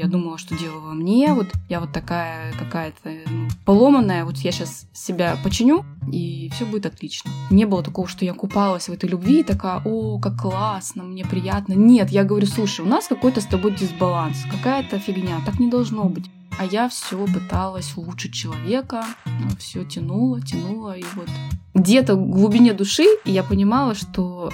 Я думала, что дело во мне, вот я вот такая какая-то ну, поломанная, вот я сейчас себя починю, и все будет отлично. Не было такого, что я купалась в этой любви и такая, о, как классно, мне приятно. Нет, я говорю, слушай, у нас какой-то с тобой дисбаланс, какая-то фигня, так не должно быть. А я все пыталась улучшить человека, все тянула, тянула, и вот где-то в глубине души я понимала, что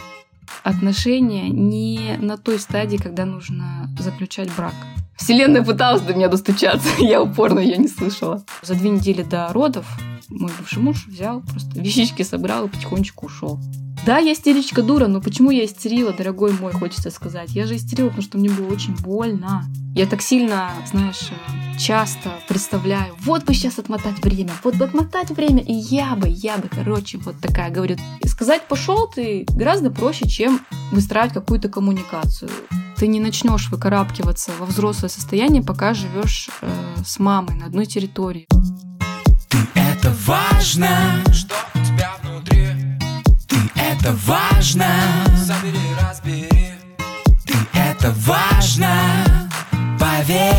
отношения не на той стадии, когда нужно заключать брак. Вселенная пыталась до меня достучаться, я упорно ее не слышала. За две недели до родов мой бывший муж взял, просто вещички собрал и потихонечку ушел. Да, я истеричка дура, но почему я истерила, дорогой мой, хочется сказать. Я же истерила, потому что мне было очень больно. Я так сильно, знаешь, часто представляю, вот бы сейчас отмотать время, вот бы отмотать время, и я бы, я бы, короче, вот такая, говорю, сказать пошел ты гораздо проще, чем выстраивать какую-то коммуникацию. Ты не начнешь выкарабкиваться во взрослое состояние, пока живешь э, с мамой на одной территории. Ты это важно, что у тебя внутри. Это важно, забери, разбери. Ты это важно, поверь.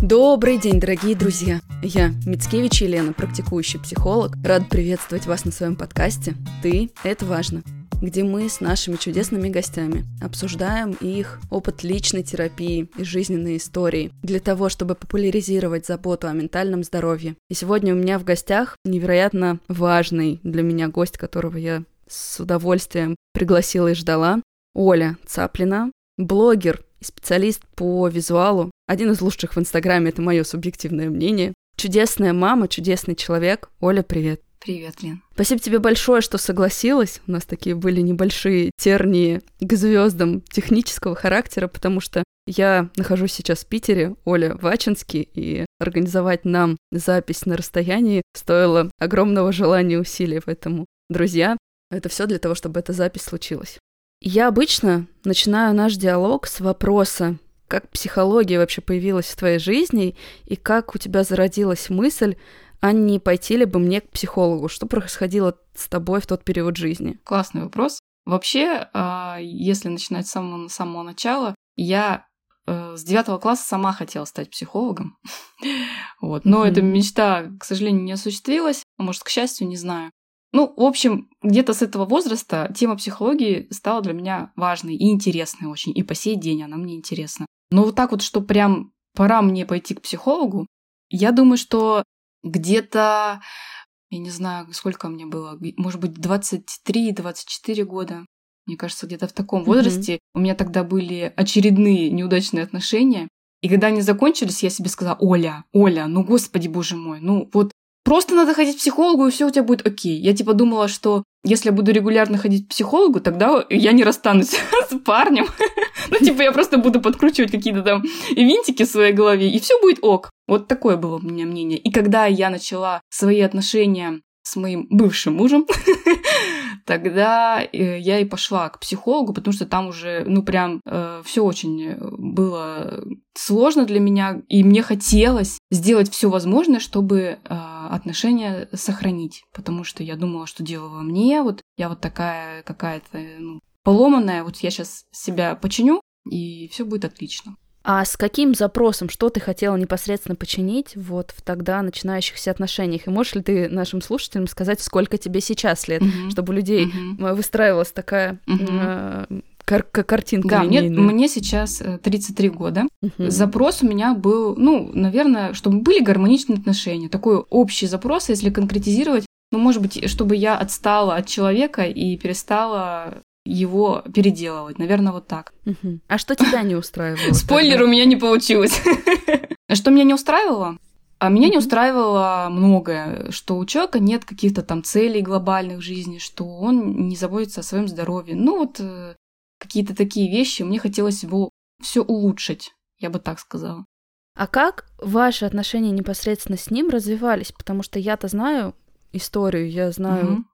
Добрый день, дорогие друзья! Я Мицкевич Елена, практикующий психолог. Рад приветствовать вас на своем подкасте «Ты – это важно», где мы с нашими чудесными гостями обсуждаем их опыт личной терапии и жизненные истории для того, чтобы популяризировать заботу о ментальном здоровье. И сегодня у меня в гостях невероятно важный для меня гость, которого я с удовольствием пригласила и ждала, Оля Цаплина, блогер и специалист по визуалу. Один из лучших в Инстаграме, это мое субъективное мнение. Чудесная мама, чудесный человек. Оля, привет. Привет, Лен. Спасибо тебе большое, что согласилась. У нас такие были небольшие тернии к звездам технического характера, потому что я нахожусь сейчас в Питере, Оля в Ачинске, и организовать нам запись на расстоянии стоило огромного желания и усилий. Поэтому, друзья, это все для того, чтобы эта запись случилась. Я обычно начинаю наш диалог с вопроса, как психология вообще появилась в твоей жизни и как у тебя зародилась мысль, а не пойти ли бы мне к психологу? Что происходило с тобой в тот период жизни? Классный вопрос. Вообще, а, если начинать с самого, с самого начала, я э, с девятого класса сама хотела стать психологом. вот. Но mm-hmm. эта мечта, к сожалению, не осуществилась. А может, к счастью, не знаю. Ну, в общем, где-то с этого возраста тема психологии стала для меня важной и интересной очень. И по сей день она мне интересна. Но вот так вот, что прям пора мне пойти к психологу, я думаю, что где-то, я не знаю, сколько мне было, может быть, 23-24 года. Мне кажется, где-то в таком возрасте mm-hmm. у меня тогда были очередные неудачные отношения. И когда они закончились, я себе сказала, Оля, Оля, ну господи боже мой, ну вот Просто надо ходить к психологу, и все у тебя будет окей. Я типа думала, что если я буду регулярно ходить к психологу, тогда я не расстанусь с парнем. ну, типа, я просто буду подкручивать какие-то там винтики в своей голове, и все будет ок. Вот такое было у меня мнение. И когда я начала свои отношения с моим бывшим мужем, тогда э, я и пошла к психологу, потому что там уже, ну, прям э, все очень было сложно для меня, и мне хотелось сделать все возможное, чтобы э, отношения сохранить, потому что я думала, что дело во мне, вот я вот такая какая-то ну, поломанная, вот я сейчас себя починю, и все будет отлично. А с каким запросом, что ты хотела непосредственно починить вот в тогда начинающихся отношениях? И можешь ли ты нашим слушателям сказать, сколько тебе сейчас лет, mm-hmm. чтобы у людей mm-hmm. выстраивалась такая mm-hmm. э, кар- картинка Да, мне, мне сейчас 33 э, года. Uh-huh. Запрос у меня был, ну, наверное, чтобы были гармоничные отношения. Такой общий запрос, если конкретизировать, ну, может быть, чтобы я отстала от человека и перестала его переделывать. Наверное, вот так. А что тебя не устраивало? Спойлер, у меня не получилось. Что меня не устраивало? А меня не устраивало многое, что у человека нет каких-то там целей глобальных в жизни, что он не заботится о своем здоровье. Ну вот э, какие-то такие вещи, мне хотелось его все улучшить, я бы так сказала. А как ваши отношения непосредственно с ним развивались? Потому что я-то знаю историю, я знаю угу.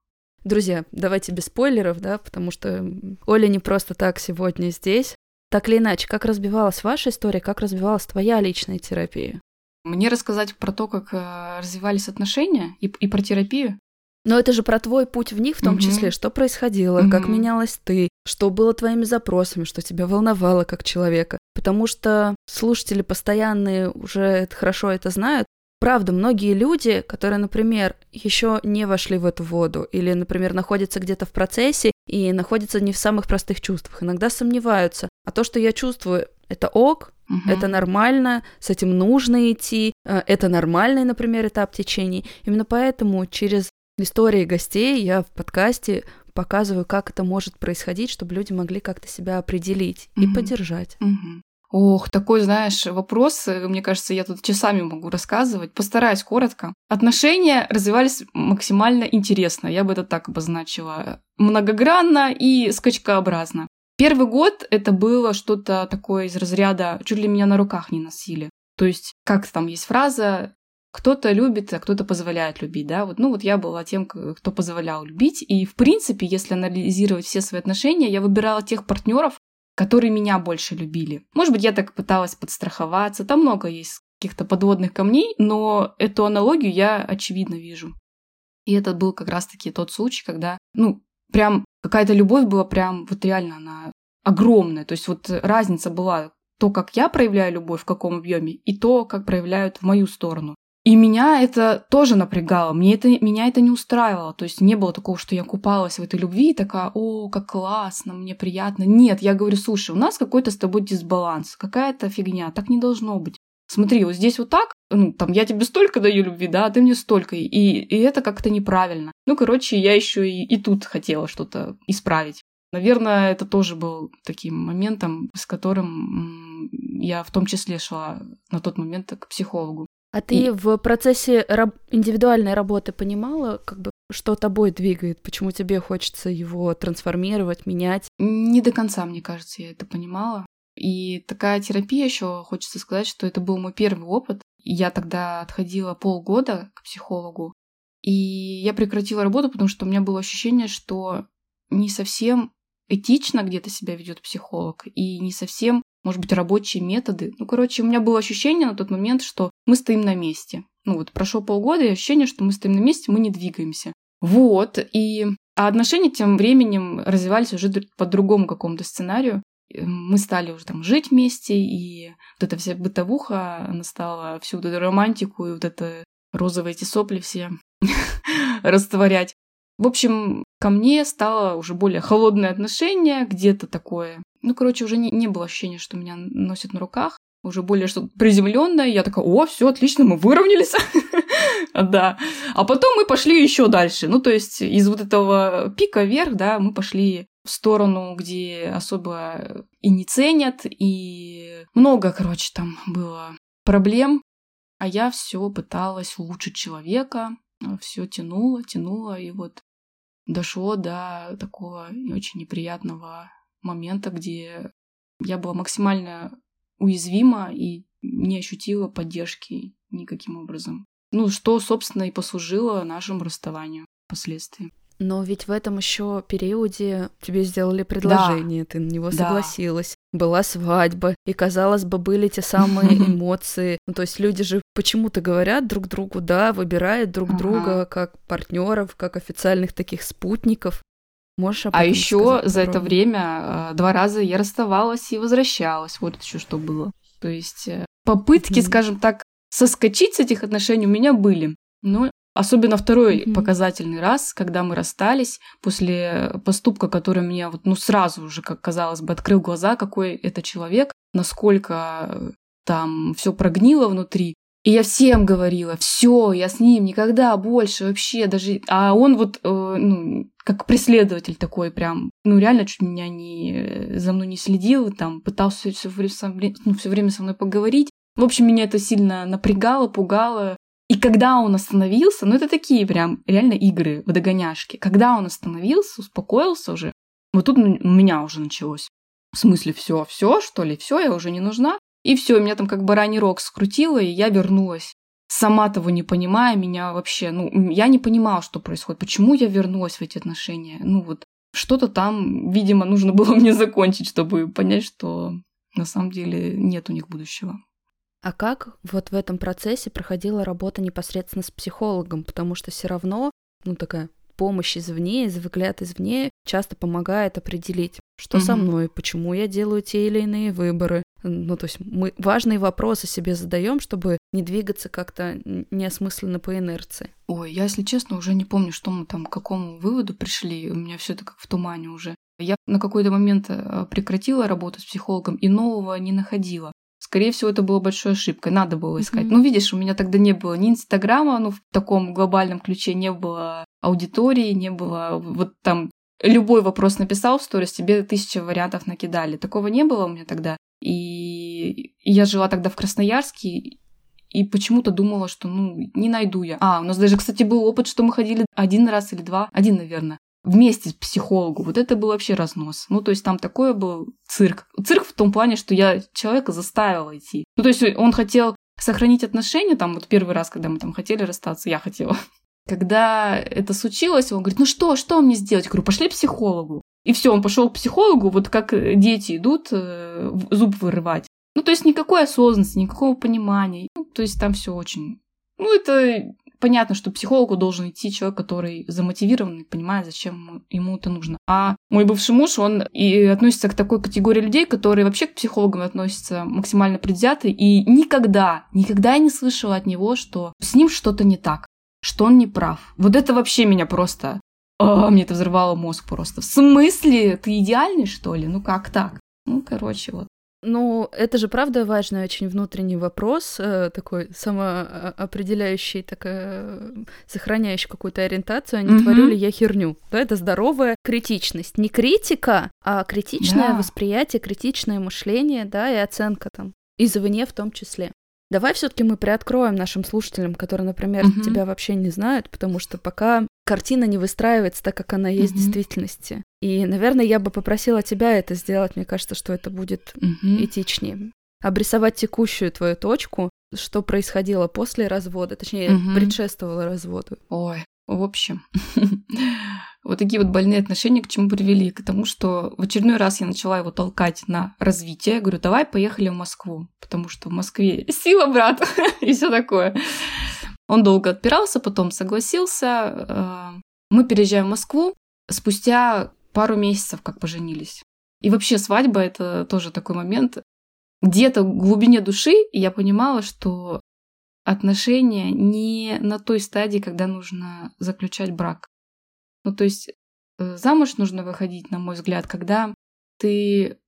Друзья, давайте без спойлеров, да, потому что Оля не просто так сегодня здесь. Так или иначе, как разбивалась ваша история, как развивалась твоя личная терапия? Мне рассказать про то, как э, развивались отношения и, и про терапию? Но это же про твой путь в них в том угу. числе, что происходило, угу. как менялась ты, что было твоими запросами, что тебя волновало как человека. Потому что слушатели постоянные уже хорошо это знают. Правда, многие люди, которые, например, еще не вошли в эту воду или, например, находятся где-то в процессе и находятся не в самых простых чувствах, иногда сомневаются. А то, что я чувствую, это ок, Угу. Это нормально, с этим нужно идти. Э, это нормальный, например, этап течения. Именно поэтому через истории гостей я в подкасте показываю, как это может происходить, чтобы люди могли как-то себя определить угу. и поддержать. Угу. Ох, такой, знаешь, вопрос, э, мне кажется, я тут часами могу рассказывать. Постараюсь коротко. Отношения развивались максимально интересно, я бы это так обозначила. Многогранно и скачкообразно. Первый год это было что-то такое из разряда «чуть ли меня на руках не носили». То есть, как там есть фраза кто-то любит, а кто-то позволяет любить, да, вот, ну вот я была тем, кто позволял любить, и в принципе, если анализировать все свои отношения, я выбирала тех партнеров, которые меня больше любили. Может быть, я так пыталась подстраховаться, там много есть каких-то подводных камней, но эту аналогию я очевидно вижу. И это был как раз-таки тот случай, когда, ну, прям какая-то любовь была прям, вот реально она огромная. То есть вот разница была то, как я проявляю любовь, в каком объеме, и то, как проявляют в мою сторону. И меня это тоже напрягало, мне это, меня это не устраивало. То есть не было такого, что я купалась в этой любви и такая, о, как классно, мне приятно. Нет, я говорю, слушай, у нас какой-то с тобой дисбаланс, какая-то фигня, так не должно быть. Смотри, вот здесь вот так, ну, там, я тебе столько даю любви, да, а ты мне столько, и, и это как-то неправильно. Ну, короче, я еще и, и тут хотела что-то исправить. Наверное, это тоже был таким моментом, с которым я в том числе шла на тот момент к психологу. А ты и... в процессе раб- индивидуальной работы понимала, как бы, что тобой двигает, почему тебе хочется его трансформировать, менять? Не до конца, мне кажется, я это понимала. И такая терапия еще, хочется сказать, что это был мой первый опыт. Я тогда отходила полгода к психологу, и я прекратила работу, потому что у меня было ощущение, что не совсем этично где-то себя ведет психолог, и не совсем может быть, рабочие методы. Ну, короче, у меня было ощущение на тот момент, что мы стоим на месте. Ну, вот прошло полгода, и ощущение, что мы стоим на месте, мы не двигаемся. Вот, и а отношения тем временем развивались уже по другому какому-то сценарию. Мы стали уже там жить вместе, и вот эта вся бытовуха, она стала всю вот эту романтику и вот это розовые эти сопли все растворять. В общем, ко мне стало уже более холодное отношение, где-то такое ну, короче, уже не, не было ощущения, что меня носят на руках. Уже более что-то приземленное. Я такая, о, все отлично, мы выровнялись. Да. А потом мы пошли еще дальше. Ну, то есть из вот этого пика вверх, да, мы пошли в сторону, где особо и не ценят, и много, короче, там было проблем. А я все пыталась улучшить человека, все тянула, тянула, и вот дошло до такого очень неприятного момента, где я была максимально уязвима и не ощутила поддержки никаким образом. Ну, что, собственно, и послужило нашему расставанию впоследствии. Но ведь в этом еще периоде тебе сделали предложение, да. ты на него согласилась. Да. Была свадьба, и, казалось бы, были те самые эмоции. Ну, то есть люди же почему-то говорят друг другу, да, выбирают друг ага. друга как партнеров, как официальных таких спутников. Можешь а еще за это время э, два раза я расставалась и возвращалась. Вот еще что было. То есть э, попытки, mm-hmm. скажем так, соскочить с этих отношений у меня были. Но особенно второй mm-hmm. показательный раз, когда мы расстались после поступка, который мне вот ну сразу уже, как казалось бы, открыл глаза, какой это человек, насколько э, там все прогнило внутри. И я всем говорила, все, я с ним никогда больше вообще даже. А он вот, э, ну, как преследователь такой прям, ну реально чуть меня не за мной не следил, там пытался все время, ну, все время со мной поговорить. В общем, меня это сильно напрягало, пугало. И когда он остановился, ну это такие прям реально игры в догоняшки. Когда он остановился, успокоился уже, вот тут у меня уже началось. В смысле, все, все, что ли, все, я уже не нужна. И все, меня там как бараний рог скрутило, и я вернулась. Сама того не понимая, меня вообще, ну, я не понимала, что происходит, почему я вернулась в эти отношения. Ну вот, что-то там, видимо, нужно было мне закончить, чтобы понять, что на самом деле нет у них будущего. А как вот в этом процессе проходила работа непосредственно с психологом? Потому что все равно, ну, такая помощь извне, взгляд извне часто помогает определить, что со мной, почему я делаю те или иные выборы. Ну, то есть мы важные вопросы себе задаем, чтобы не двигаться как-то неосмысленно по инерции. Ой, я, если честно, уже не помню, что мы там к какому выводу пришли. У меня все это как в тумане уже. Я на какой-то момент э, прекратила работу с психологом и нового не находила. Скорее всего, это была большой ошибкой. Надо было искать. Mm-hmm. Ну, видишь, у меня тогда не было ни Инстаграма, ну, в таком глобальном ключе не было аудитории, не было вот там любой вопрос написал в сторис, тебе тысяча вариантов накидали. Такого не было у меня тогда. И я жила тогда в Красноярске, и почему-то думала, что, ну, не найду я. А, у нас даже, кстати, был опыт, что мы ходили один раз или два, один, наверное, вместе с психологу. Вот это был вообще разнос. Ну, то есть там такое был цирк. Цирк в том плане, что я человека заставила идти. Ну, то есть он хотел сохранить отношения, там, вот первый раз, когда мы там хотели расстаться, я хотела. Когда это случилось, он говорит, ну что, что мне сделать? Я говорю, пошли к психологу. И все, он пошел к психологу, вот как дети идут э, зуб вырывать. Ну, то есть никакой осознанности, никакого понимания. Ну, то есть там все очень... Ну, это понятно, что психологу должен идти человек, который замотивирован и понимает, зачем ему это нужно. А мой бывший муж, он и относится к такой категории людей, которые вообще к психологам относятся максимально предвзято, и никогда, никогда я не слышала от него, что с ним что-то не так, что он не прав. Вот это вообще меня просто... А, мне это взрывало мозг просто. В смысле? Ты идеальный, что ли? Ну как так? Ну, короче, вот. Ну, это же правда важный очень внутренний вопрос, э, такой самоопределяющий, такая, сохраняющий какую-то ориентацию, а не mm-hmm. творю ли я херню. Да, это здоровая критичность. Не критика, а критичное да. восприятие, критичное мышление, да, и оценка там. Извне в том числе. Давай все-таки мы приоткроем нашим слушателям, которые, например, угу. тебя вообще не знают, потому что пока картина не выстраивается так, как она есть угу. в действительности. И, наверное, я бы попросила тебя это сделать. Мне кажется, что это будет угу. этичнее. Обрисовать текущую твою точку, что происходило после развода, точнее, угу. предшествовало разводу. Ой, в общем, вот такие вот больные отношения к чему привели? К тому, что в очередной раз я начала его толкать на развитие. Я говорю, давай поехали в Москву, потому что в Москве сила, брат, и все такое. Он долго отпирался, потом согласился. Э, мы переезжаем в Москву спустя пару месяцев, как поженились. И вообще свадьба — это тоже такой момент. Где-то в глубине души я понимала, что отношения не на той стадии, когда нужно заключать брак. Ну, то есть э, замуж нужно выходить, на мой взгляд, когда ты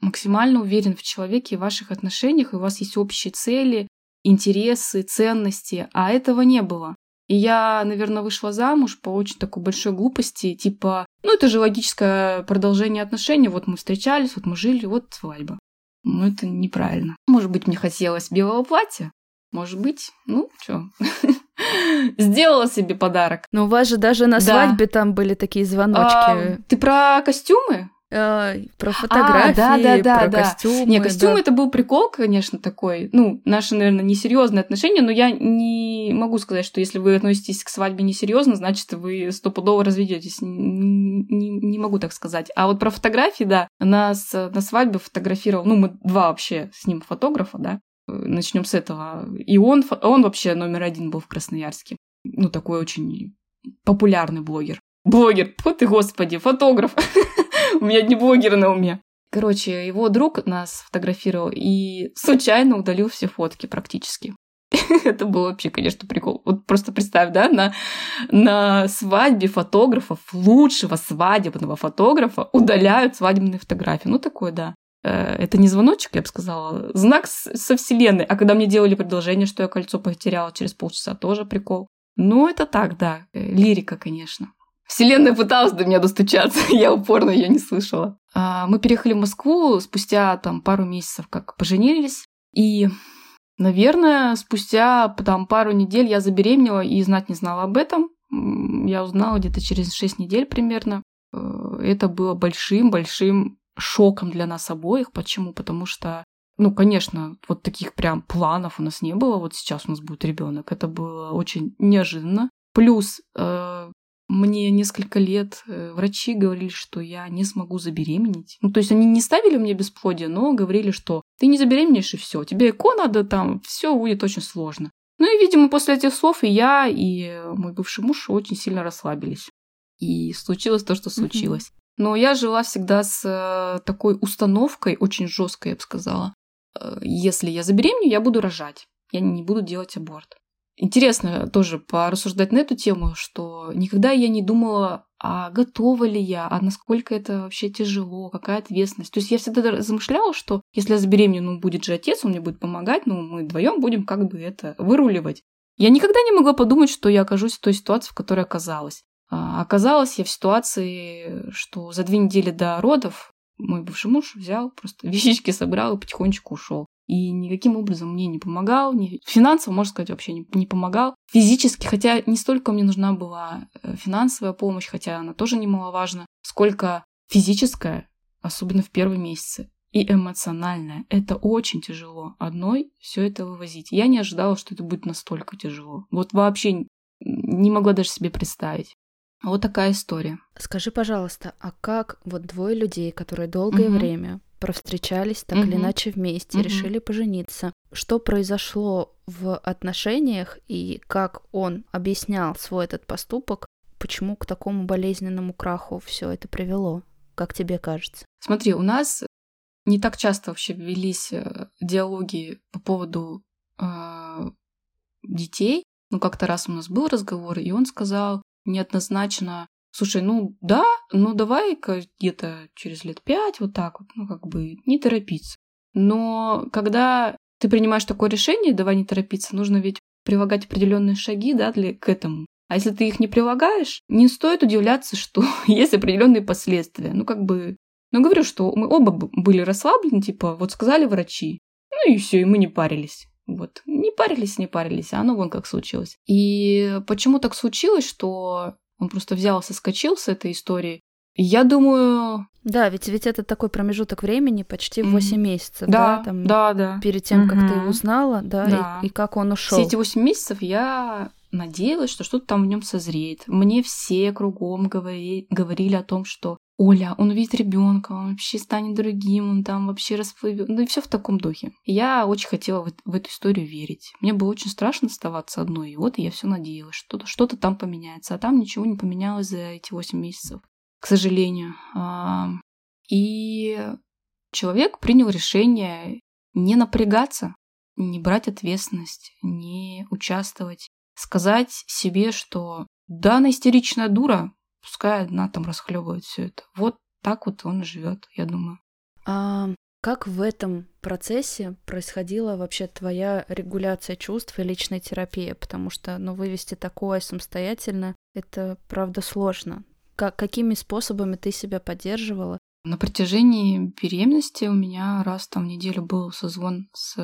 максимально уверен в человеке и ваших отношениях, и у вас есть общие цели, интересы, ценности, а этого не было. И я, наверное, вышла замуж по очень такой большой глупости, типа, ну это же логическое продолжение отношений, вот мы встречались, вот мы жили, вот свадьба. Ну это неправильно. Может быть, мне хотелось белого платья, может быть, ну, что, сделала себе подарок. Но у вас же даже на свадьбе там были такие звоночки. А, ты про костюмы? А, про фотографии, а, да, да, да, про да. костюмы. Не, костюмы да. это был прикол, конечно, такой. Ну, наши, наверное, несерьезные отношения, но я не могу сказать, что если вы относитесь к свадьбе несерьезно, значит, вы стопудово разведетесь. Не, не, не могу так сказать. А вот про фотографии, да, нас на свадьбе фотографировал, ну, мы два вообще с ним фотографа, да, начнем с этого. И он, он вообще номер один был в Красноярске. Ну, такой очень популярный блогер. Блогер, вот ты, господи, фотограф. У меня не блогер на уме. Короче, его друг нас фотографировал и случайно удалил все фотки практически. Это был вообще, конечно, прикол. Вот просто представь, да, на, на свадьбе фотографов, лучшего свадебного фотографа удаляют свадебные фотографии. Ну, такое, да. Э, это не звоночек, я бы сказала, знак со вселенной. А когда мне делали предложение, что я кольцо потеряла через полчаса, тоже прикол. Ну, это так, да, э, лирика, конечно. Вселенная пыталась до меня достучаться, я упорно ее не слышала. А, мы переехали в Москву спустя там пару месяцев, как поженились. И, наверное, спустя там пару недель я забеременела и знать не знала об этом. Я узнала где-то через 6 недель примерно. Э, это было большим-большим шоком для нас обоих. Почему? Потому что, ну, конечно, вот таких прям планов у нас не было. Вот сейчас у нас будет ребенок. Это было очень неожиданно. Плюс э, мне несколько лет э, врачи говорили, что я не смогу забеременеть. Ну, то есть они не ставили мне бесплодие, но говорили, что ты не забеременеешь и все. Тебе ЭКО надо там, все будет очень сложно. Ну и, видимо, после этих слов и я, и мой бывший муж очень сильно расслабились. И случилось то, что случилось. Но я жила всегда с э, такой установкой, очень жесткой, я бы сказала. Э, если я забеременею, я буду рожать. Я не буду делать аборт. Интересно тоже порассуждать на эту тему, что никогда я не думала, а готова ли я, а насколько это вообще тяжело, какая ответственность. То есть я всегда размышляла, что если я забеременею, ну, будет же отец, он мне будет помогать, ну, мы вдвоем будем как бы это выруливать. Я никогда не могла подумать, что я окажусь в той ситуации, в которой оказалась. А оказалась я в ситуации, что за две недели до родов мой бывший муж взял, просто вещички собрал и потихонечку ушел. И никаким образом мне не помогал, не... финансово, можно сказать, вообще не, не помогал. Физически, хотя не столько мне нужна была э, финансовая помощь, хотя она тоже немаловажна, сколько физическая, особенно в первые месяцы, и эмоциональная. Это очень тяжело. Одной все это вывозить. Я не ожидала, что это будет настолько тяжело. Вот вообще не могла даже себе представить. Вот такая история. Скажи, пожалуйста, а как вот двое людей, которые долгое угу. время провстречались так угу. или иначе вместе, угу. решили пожениться, что произошло в отношениях и как он объяснял свой этот поступок, почему к такому болезненному краху все это привело, как тебе кажется? Смотри, у нас не так часто вообще велись э, диалоги по поводу э, детей. Ну, как-то раз у нас был разговор, и он сказал, неоднозначно, слушай, ну да, ну давай-ка где-то через лет пять вот так вот, ну как бы не торопиться. Но когда ты принимаешь такое решение, давай не торопиться, нужно ведь прилагать определенные шаги, да, для, к этому. А если ты их не прилагаешь, не стоит удивляться, что есть определенные последствия. Ну, как бы, ну, говорю, что мы оба были расслаблены, типа, вот сказали врачи, ну и все, и мы не парились. Вот. Не парились, не парились, а оно вон как случилось. И почему так случилось, что он просто взял, соскочил с этой истории? Я думаю... Да, ведь, ведь это такой промежуток времени, почти 8 mm-hmm. месяцев, да, да, там, да, да. перед тем, mm-hmm. как ты узнала, да, да. И, и как он ушел. Все эти 8 месяцев я надеялась, что что-то там в нем созреет. Мне все кругом говори, говорили о том, что Оля, он увидит ребенка, он вообще станет другим, он там вообще расплывет. Ну и все в таком духе. Я очень хотела в, в эту историю верить. Мне было очень страшно оставаться одной. И вот я все надеялась, что-то что там поменяется. А там ничего не поменялось за эти 8 месяцев, к сожалению. И человек принял решение не напрягаться, не брать ответственность, не участвовать. Сказать себе, что да, она истеричная дура, Пускай одна там расхлебывает все это. Вот так вот он живет, я думаю. А как в этом процессе происходила вообще твоя регуляция чувств и личная терапия? Потому что, ну, вывести такое самостоятельно, это, правда, сложно. Как, какими способами ты себя поддерживала? На протяжении беременности у меня раз там в неделю был созвон с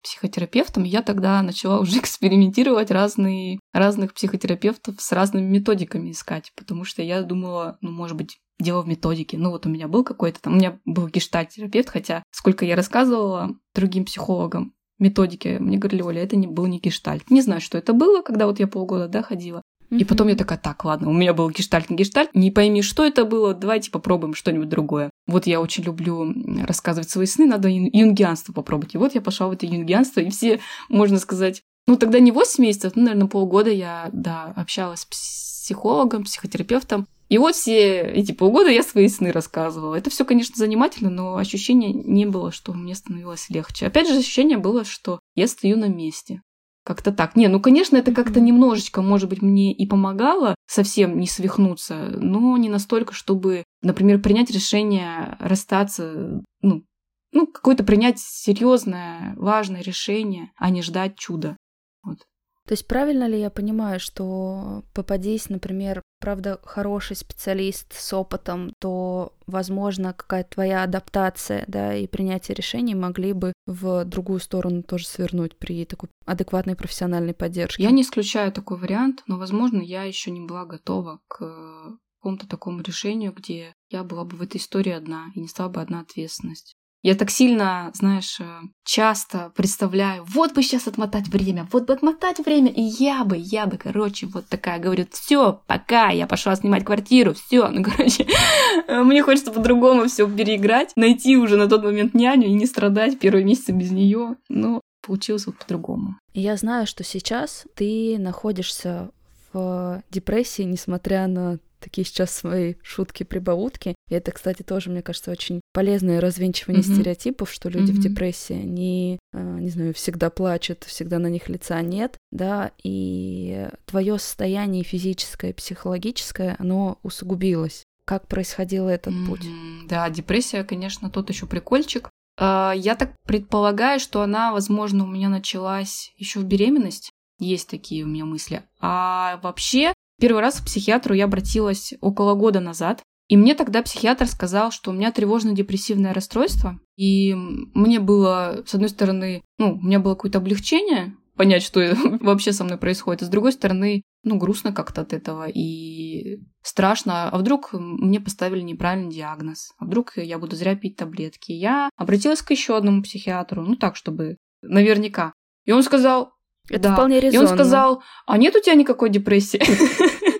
психотерапевтом, я тогда начала уже экспериментировать разные, разных психотерапевтов с разными методиками искать, потому что я думала, ну, может быть, дело в методике. Ну, вот у меня был какой-то там, у меня был гештальт-терапевт, хотя сколько я рассказывала другим психологам, методики, мне говорили, Оля, это не был не гештальт. Не знаю, что это было, когда вот я полгода, да, ходила. И потом я такая, так, ладно, у меня был гештальт, не гештальт, не пойми, что это было, давайте попробуем что-нибудь другое. Вот я очень люблю рассказывать свои сны, надо юнгианство попробовать. И вот я пошла в это юнгианство, и все, можно сказать, ну тогда не 8 месяцев, ну, наверное, полгода я, да, общалась с психологом, психотерапевтом. И вот все эти полгода я свои сны рассказывала. Это все, конечно, занимательно, но ощущения не было, что мне становилось легче. Опять же, ощущение было, что я стою на месте. Как-то так. Не, ну, конечно, это как-то немножечко, может быть, мне и помогало совсем не свихнуться, но не настолько, чтобы, например, принять решение расстаться, ну, ну, какое-то принять серьезное, важное решение, а не ждать чуда. Вот. То есть правильно ли я понимаю, что попадись, например, правда, хороший специалист с опытом, то, возможно, какая-то твоя адаптация, да, и принятие решений могли бы в другую сторону тоже свернуть при такой адекватной профессиональной поддержке? Я не исключаю такой вариант, но, возможно, я еще не была готова к какому-то такому решению, где я была бы в этой истории одна и несла бы одна ответственность. Я так сильно, знаешь, э, часто представляю, вот бы сейчас отмотать время, вот бы отмотать время, и я бы, я бы, короче, вот такая, говорит, все, пока, я пошла снимать квартиру, все, ну, короче, мне хочется по-другому все переиграть, найти уже на тот момент няню и не страдать первые месяцы без нее, но получилось вот по-другому. Я знаю, что сейчас ты находишься в депрессии, несмотря на такие сейчас свои шутки-прибаутки. И это, кстати, тоже, мне кажется, очень полезное развенчивание mm-hmm. стереотипов, что люди mm-hmm. в депрессии, они, а, не знаю, всегда плачут, всегда на них лица нет, да, и твое состояние физическое, психологическое, оно усугубилось. Как происходил этот mm-hmm. путь? Да, депрессия, конечно, тот еще прикольчик. А, я так предполагаю, что она, возможно, у меня началась еще в беременность. Есть такие у меня мысли. А вообще, первый раз к психиатру я обратилась около года назад. И мне тогда психиатр сказал, что у меня тревожно-депрессивное расстройство. И мне было, с одной стороны, ну, у меня было какое-то облегчение, понять, что вообще со мной происходит. А с другой стороны, ну, грустно как-то от этого и страшно. А вдруг мне поставили неправильный диагноз? А вдруг я буду зря пить таблетки? Я обратилась к еще одному психиатру, ну так, чтобы наверняка. И он сказал, это да. вполне резонно. И он сказал, а нет у тебя никакой депрессии?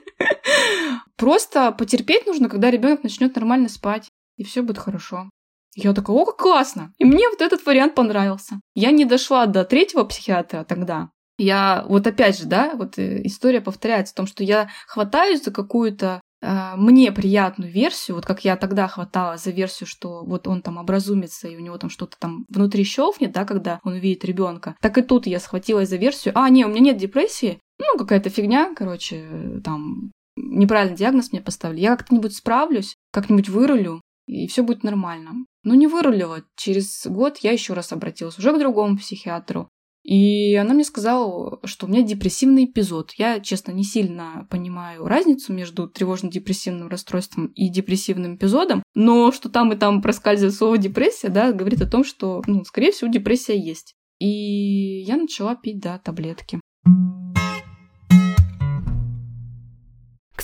Просто потерпеть нужно, когда ребенок начнет нормально спать, и все будет хорошо. Я такая, о, как классно! И мне вот этот вариант понравился. Я не дошла до третьего психиатра тогда. Я, вот опять же, да, вот э, история повторяется в том, что я хватаюсь за какую-то э, мне приятную версию, вот как я тогда хватала за версию, что вот он там образумится и у него там что-то там внутри щелкнет, да, когда он увидит ребенка. Так и тут я схватилась за версию, а, не, у меня нет депрессии, ну, какая-то фигня, короче, там неправильный диагноз мне поставили. Я как-нибудь справлюсь, как-нибудь вырулю, и все будет нормально. Но не вырулила. Через год я еще раз обратилась уже к другому психиатру. И она мне сказала, что у меня депрессивный эпизод. Я, честно, не сильно понимаю разницу между тревожно-депрессивным расстройством и депрессивным эпизодом, но что там и там проскальзывает слово депрессия, да, говорит о том, что, ну, скорее всего, депрессия есть. И я начала пить, да, таблетки.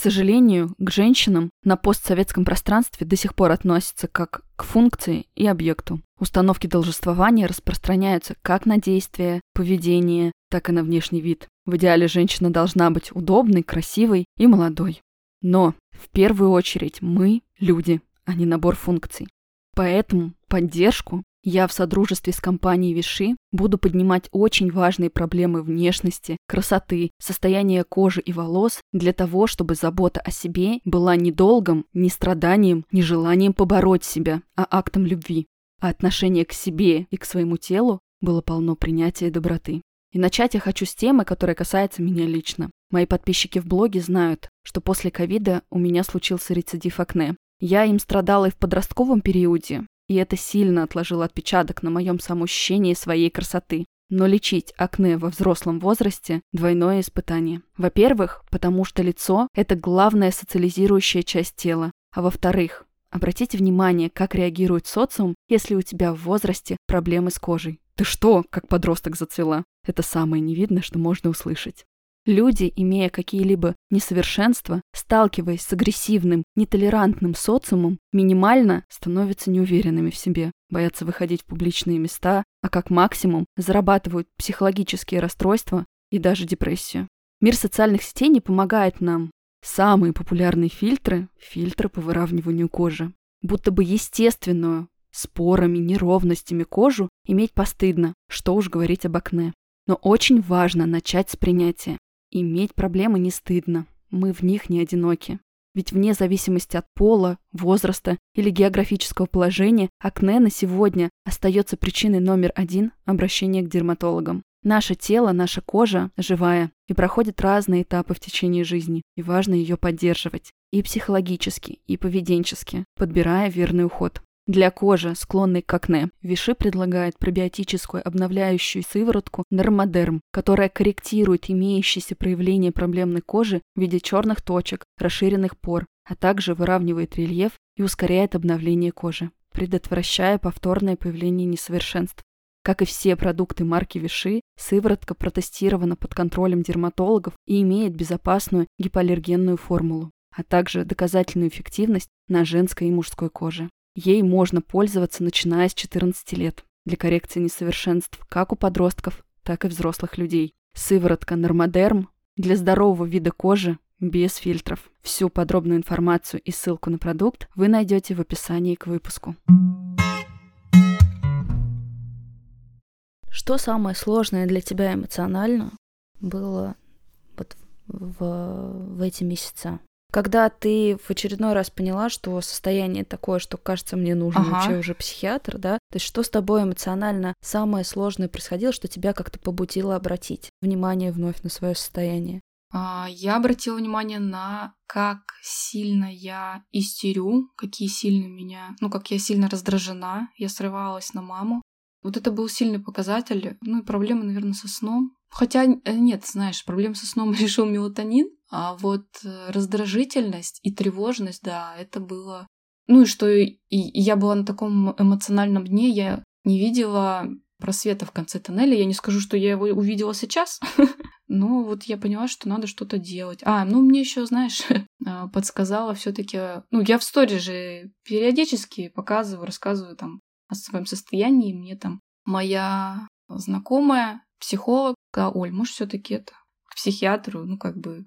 Сожалению, к женщинам на постсоветском пространстве до сих пор относятся как к функции и объекту. Установки должествования распространяются как на действия, поведение, так и на внешний вид. В идеале женщина должна быть удобной, красивой и молодой. Но в первую очередь мы – люди, а не набор функций. Поэтому поддержку я в содружестве с компанией Виши буду поднимать очень важные проблемы внешности, красоты, состояния кожи и волос для того, чтобы забота о себе была не долгом, не страданием, не желанием побороть себя, а актом любви. А отношение к себе и к своему телу было полно принятия и доброты. И начать я хочу с темы, которая касается меня лично. Мои подписчики в блоге знают, что после ковида у меня случился рецидив акне. Я им страдала и в подростковом периоде, и это сильно отложило отпечаток на моем самоощущении своей красоты. Но лечить акне во взрослом возрасте – двойное испытание. Во-первых, потому что лицо – это главная социализирующая часть тела. А во-вторых, обратите внимание, как реагирует социум, если у тебя в возрасте проблемы с кожей. Ты что, как подросток зацвела? Это самое невидное, что можно услышать. Люди, имея какие-либо несовершенства, сталкиваясь с агрессивным, нетолерантным социумом, минимально становятся неуверенными в себе, боятся выходить в публичные места, а как максимум зарабатывают психологические расстройства и даже депрессию. Мир социальных сетей не помогает нам. Самые популярные фильтры – фильтры по выравниванию кожи. Будто бы естественную, спорами, неровностями кожу иметь постыдно, что уж говорить об акне. Но очень важно начать с принятия. Иметь проблемы не стыдно, мы в них не одиноки. Ведь вне зависимости от пола, возраста или географического положения, акне на сегодня остается причиной номер один обращения к дерматологам. Наше тело, наша кожа живая и проходит разные этапы в течение жизни, и важно ее поддерживать и психологически, и поведенчески, подбирая верный уход. Для кожи, склонной к акне, Виши предлагает пробиотическую обновляющую сыворотку Нормодерм, которая корректирует имеющиеся проявления проблемной кожи в виде черных точек, расширенных пор, а также выравнивает рельеф и ускоряет обновление кожи, предотвращая повторное появление несовершенств. Как и все продукты марки Виши, сыворотка протестирована под контролем дерматологов и имеет безопасную гипоаллергенную формулу, а также доказательную эффективность на женской и мужской коже. Ей можно пользоваться начиная с 14 лет для коррекции несовершенств как у подростков, так и взрослых людей. Сыворотка Нормодерм для здорового вида кожи без фильтров. Всю подробную информацию и ссылку на продукт вы найдете в описании к выпуску. Что самое сложное для тебя эмоционально было вот в, в эти месяца, Когда ты в очередной раз поняла, что состояние такое, что кажется, мне нужен Ага. вообще уже психиатр, да? То есть что с тобой эмоционально самое сложное происходило, что тебя как-то побудило обратить внимание вновь на свое состояние? А, Я обратила внимание на как сильно я истерю, какие сильно меня, ну, как я сильно раздражена, я срывалась на маму. Вот это был сильный показатель. Ну и проблемы, наверное, со сном. Хотя э, нет, знаешь, проблем со сном решил мелатонин, а вот э, раздражительность и тревожность, да, это было... Ну и что и, я была на таком эмоциональном дне, я не видела просвета в конце тоннеля. Я не скажу, что я его увидела сейчас, но вот я поняла, что надо что-то делать. А, ну мне еще, знаешь, а, подсказала все-таки. Ну, я в сторе же периодически показываю, рассказываю там о своем состоянии. Мне там моя знакомая, психолог, сказала, Оль, может, все-таки это к психиатру, ну, как бы.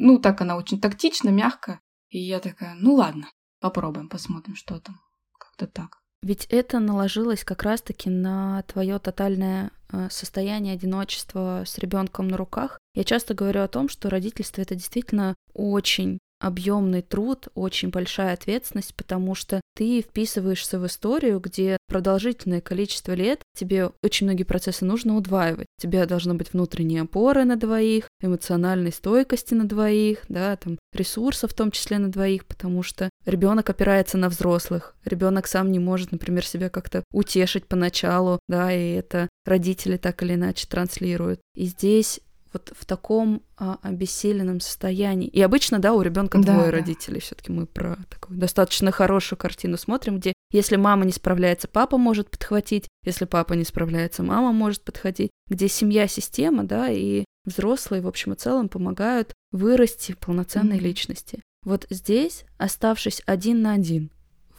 Ну, так она очень тактично, мягко. И я такая, ну ладно, попробуем, посмотрим, что там. Как-то так. Ведь это наложилось как раз-таки на твое тотальное э, состояние одиночества с ребенком на руках. Я часто говорю о том, что родительство это действительно очень объемный труд, очень большая ответственность, потому что ты вписываешься в историю, где продолжительное количество лет тебе очень многие процессы нужно удваивать. У тебя должна быть внутренняя опора на двоих, эмоциональной стойкости на двоих, да, там ресурсов в том числе на двоих, потому что ребенок опирается на взрослых, ребенок сам не может, например, себя как-то утешить поначалу, да, и это родители так или иначе транслируют. И здесь вот в таком а, обессиленном состоянии. И обычно, да, у ребенка Да, двое да. родителей. Все-таки мы про такую достаточно хорошую картину смотрим, где если мама не справляется, папа может подхватить, если папа не справляется, мама может подхватить, где семья, система, да, и взрослые, в общем и целом, помогают вырасти полноценной Мгм. личности. Вот здесь, оставшись один на один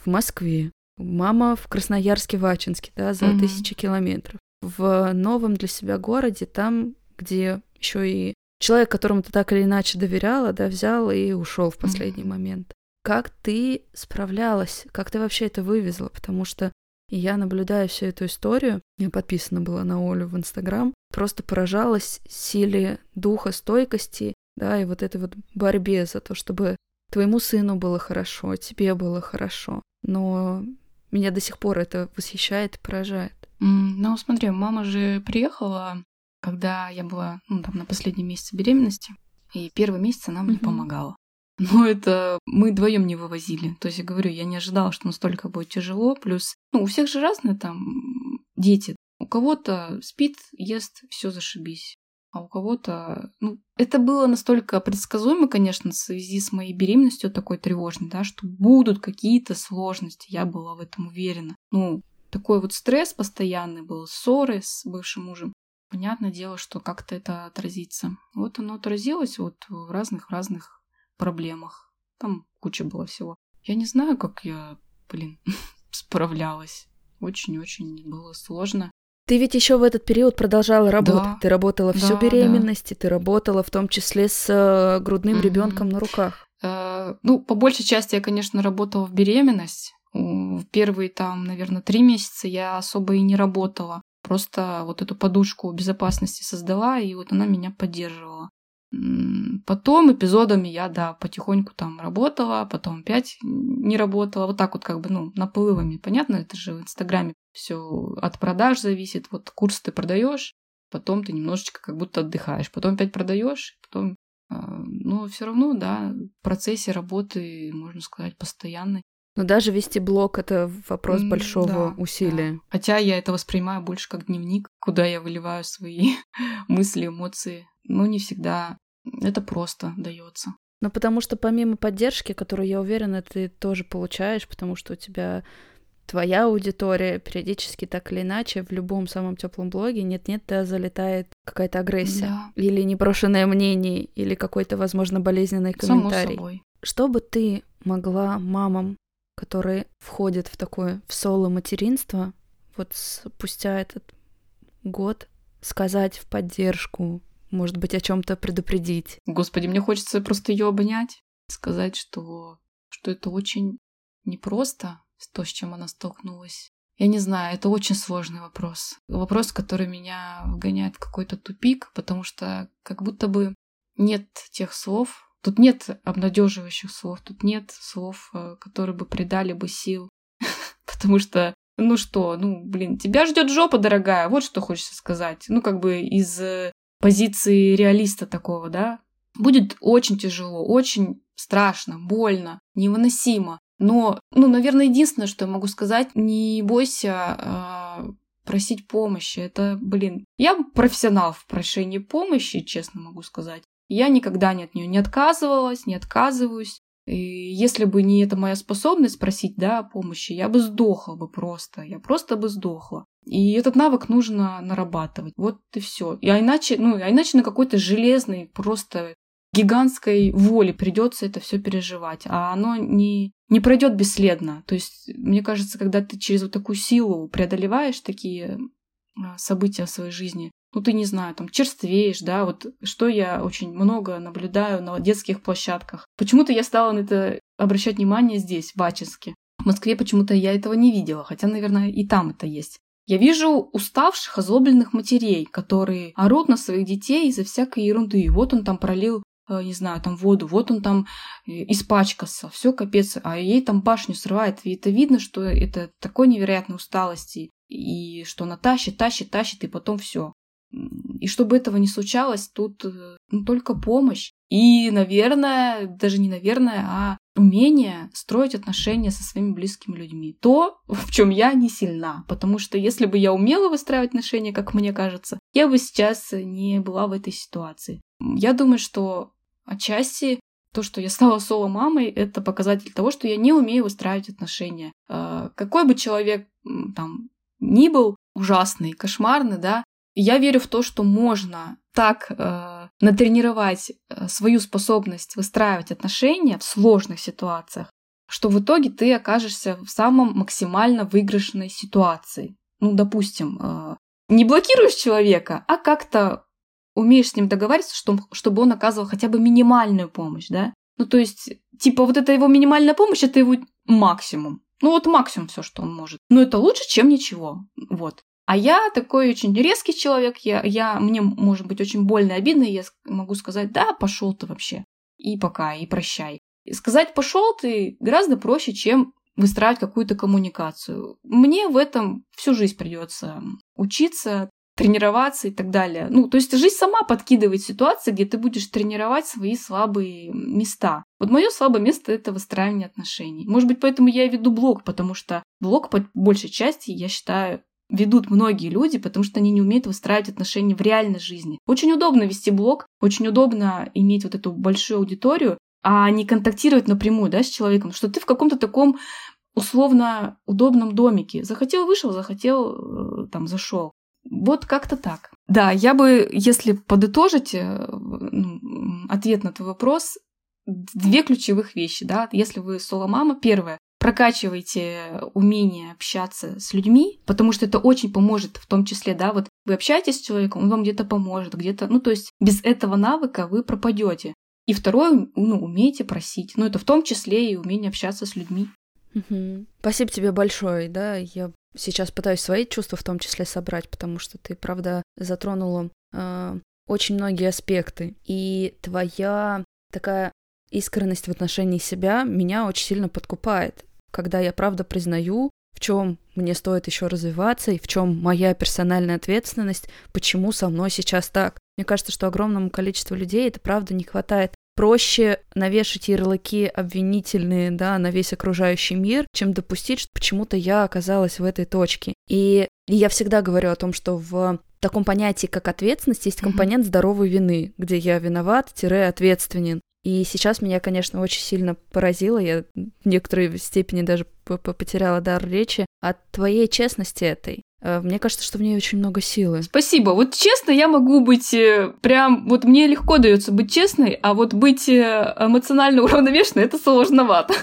в Москве, мама в Красноярске-Вачинске, да, за Мгм. тысячи километров, в новом для себя городе, там, где еще и человек, которому ты так или иначе доверяла, да, взял и ушел в последний Мгм. момент. Как ты справлялась? Как ты вообще это вывезла? Потому что я наблюдаю всю эту историю, я подписана была на Олю в Инстаграм, просто поражалась силе духа, стойкости, да, и вот этой вот борьбе за то, чтобы твоему сыну было хорошо, тебе было хорошо. Но меня до сих пор это восхищает и поражает. Ну, смотри, мама же приехала, когда я была ну, там, на последнем месяце беременности, и первый месяц она мне Мгм. помогала. Но это мы вдвоем не вывозили. То есть я говорю, я не ожидала, что настолько будет тяжело. Плюс, ну, у всех же разные там дети. У кого-то спит, ест, все зашибись. А у кого-то, ну, это было настолько предсказуемо, конечно, в связи с моей беременностью такой тревожной, да, что будут какие-то сложности, я была в этом уверена. Ну, такой вот стресс постоянный был, ссоры с бывшим мужем. Понятное дело, что как-то это отразится. Вот оно отразилось вот в разных-разных проблемах. Там куча было всего. Я не знаю, как я, блин, справлялась. Очень-очень было сложно. Ты ведь еще в этот период продолжала работать. Да. Ты работала всю Да, беременность, и ты работала в том числе с э, грудным Мгм. ребенком на руках. Э, Ну, по большей части я, конечно, работала в беременность. В первые там, наверное, три месяца я особо и не работала. Просто вот эту подушку безопасности создала, и вот она меня поддерживала. Потом эпизодами я, да, потихоньку там работала, потом опять не работала. Вот так вот как бы, ну, наплывами. Понятно, это же в Инстаграме все от продаж зависит. Вот курс ты продаешь, потом ты немножечко как будто отдыхаешь. Потом опять продаешь, потом а, но все равно, да, в процессе работы, можно сказать, постоянный. Но даже вести блог — это вопрос большого да, усилия. да. Хотя я это воспринимаю больше как дневник, куда я выливаю свои мысли, эмоции. Но не всегда это просто дается. Но потому что помимо поддержки, которую, я уверена, ты тоже получаешь, потому что у тебя твоя аудитория периодически так или иначе в любом самом теплом блоге нет-нет, да, залетает какая-то агрессия. Да. Или непрошенное мнение, или какой-то, возможно, болезненный Само комментарий. собой. Что бы ты могла мамам, которые входят в такое в соло-материнство, вот спустя этот год сказать в поддержку, может быть, о чем-то предупредить? Господи, мне хочется просто ее обнять, сказать, что, что это очень непросто, то, с чем она столкнулась. Я не знаю, это очень сложный вопрос. Вопрос, который меня вгоняет в какой-то тупик, потому что как будто бы нет тех слов, Тут нет обнадеживающих слов, тут нет слов, э, которые бы придали бы сил. Потому что, ну что, ну, блин, тебя ждет жопа, дорогая, вот что хочется сказать. Ну, как бы из э, позиции реалиста такого, да. Будет очень тяжело, очень страшно, больно, невыносимо. Но, ну, наверное, единственное, что я могу сказать, не бойся э, просить помощи. Это, блин, я профессионал в прошении помощи, честно могу сказать. Я никогда от нее не отказывалась, не отказываюсь. И если бы не эта моя способность просить да, помощи, я бы сдохла бы просто. Я просто бы сдохла. И этот навык нужно нарабатывать. Вот и все. И а иначе, ну, а иначе на какой-то железной, просто гигантской воле придется это все переживать. А оно не, не пройдет бесследно. То есть, мне кажется, когда ты через вот такую силу преодолеваешь такие а, события в своей жизни, ну, ты не знаю, там, черствеешь, да, вот что я очень много наблюдаю на детских площадках. Почему-то я стала на это обращать внимание здесь, в Ачинске. В Москве почему-то я этого не видела, хотя, наверное, и там это есть. Я вижу уставших, озлобленных матерей, которые орут на своих детей из-за всякой ерунды. Вот он там пролил, э, не знаю, там воду, вот он там э, испачкался, все капец, а ей там башню срывает. И это видно, что это такой невероятной усталости, и что она тащит, тащит, тащит, и потом все. И чтобы этого не случалось, тут э, ну, только помощь. И, наверное, даже не наверное, а умение строить отношения со своими близкими людьми. То, в чем я не сильна. Потому что если бы я умела выстраивать отношения, как мне кажется, я бы сейчас не была в этой ситуации. Я думаю, что отчасти то, что я стала соло-мамой, это показатель того, что я не умею выстраивать отношения. Э, какой бы человек там ни был ужасный, кошмарный, да, я верю в то, что можно так э, натренировать э, свою способность выстраивать отношения в сложных ситуациях, что в итоге ты окажешься в самом максимально выигрышной ситуации. Ну, допустим, э, не блокируешь человека, а как-то умеешь с ним договариваться, что, чтобы он оказывал хотя бы минимальную помощь, да? Ну, то есть, типа, вот эта его минимальная помощь, это его максимум. Ну, вот максимум все, что он может. Но это лучше, чем ничего. Вот. А я такой очень резкий человек, я, я, мне может быть очень больно и обидно, и я могу сказать, да, пошел ты вообще, и пока, и прощай. И сказать пошел ты гораздо проще, чем выстраивать какую-то коммуникацию. Мне в этом всю жизнь придется учиться, тренироваться и так далее. Ну, то есть жизнь сама подкидывает ситуации, где ты будешь тренировать свои слабые места. Вот мое слабое место — это выстраивание отношений. Может быть, поэтому я и веду блог, потому что блог, по большей части, я считаю, ведут многие люди, потому что они не умеют выстраивать отношения в реальной жизни. Очень удобно вести блог, очень удобно иметь вот эту большую аудиторию, а не контактировать напрямую да, с человеком, что ты в каком-то таком условно удобном домике. Захотел, вышел, захотел, э, там, зашел. Вот как-то так. Да, я бы, если подытожить э, ну, ответ на твой вопрос, две ключевых вещи, да, если вы соло-мама, первое, прокачивайте умение общаться с людьми, потому что это очень поможет, в том числе, да, вот вы общаетесь с человеком, он вам где-то поможет, где-то, ну, то есть без этого навыка вы пропадете. И второе, ну, умейте просить. Ну, это в том числе и умение общаться с людьми. Угу. Спасибо тебе большое, да, я сейчас пытаюсь свои чувства в том числе собрать, потому что ты, правда, затронула э, очень многие аспекты. И твоя такая искренность в отношении себя меня очень сильно подкупает когда я правда признаю, в чем мне стоит еще развиваться и в чем моя персональная ответственность, почему со мной сейчас так. Мне кажется, что огромному количеству людей это правда не хватает. Проще навешать ярлыки обвинительные да, на весь окружающий мир, чем допустить, что почему-то я оказалась в этой точке. И я всегда говорю о том, что в таком понятии, как ответственность, есть компонент здоровой вины, где я виноват-ответственен. И сейчас меня, конечно, очень сильно поразило, я в некоторой степени даже потеряла дар речи от твоей честности этой. Э, мне кажется, что в ней очень много силы. Спасибо. Вот честно, я могу быть э, прям... Вот мне легко дается быть честной, а вот быть э, эмоционально уравновешенной — это сложновато.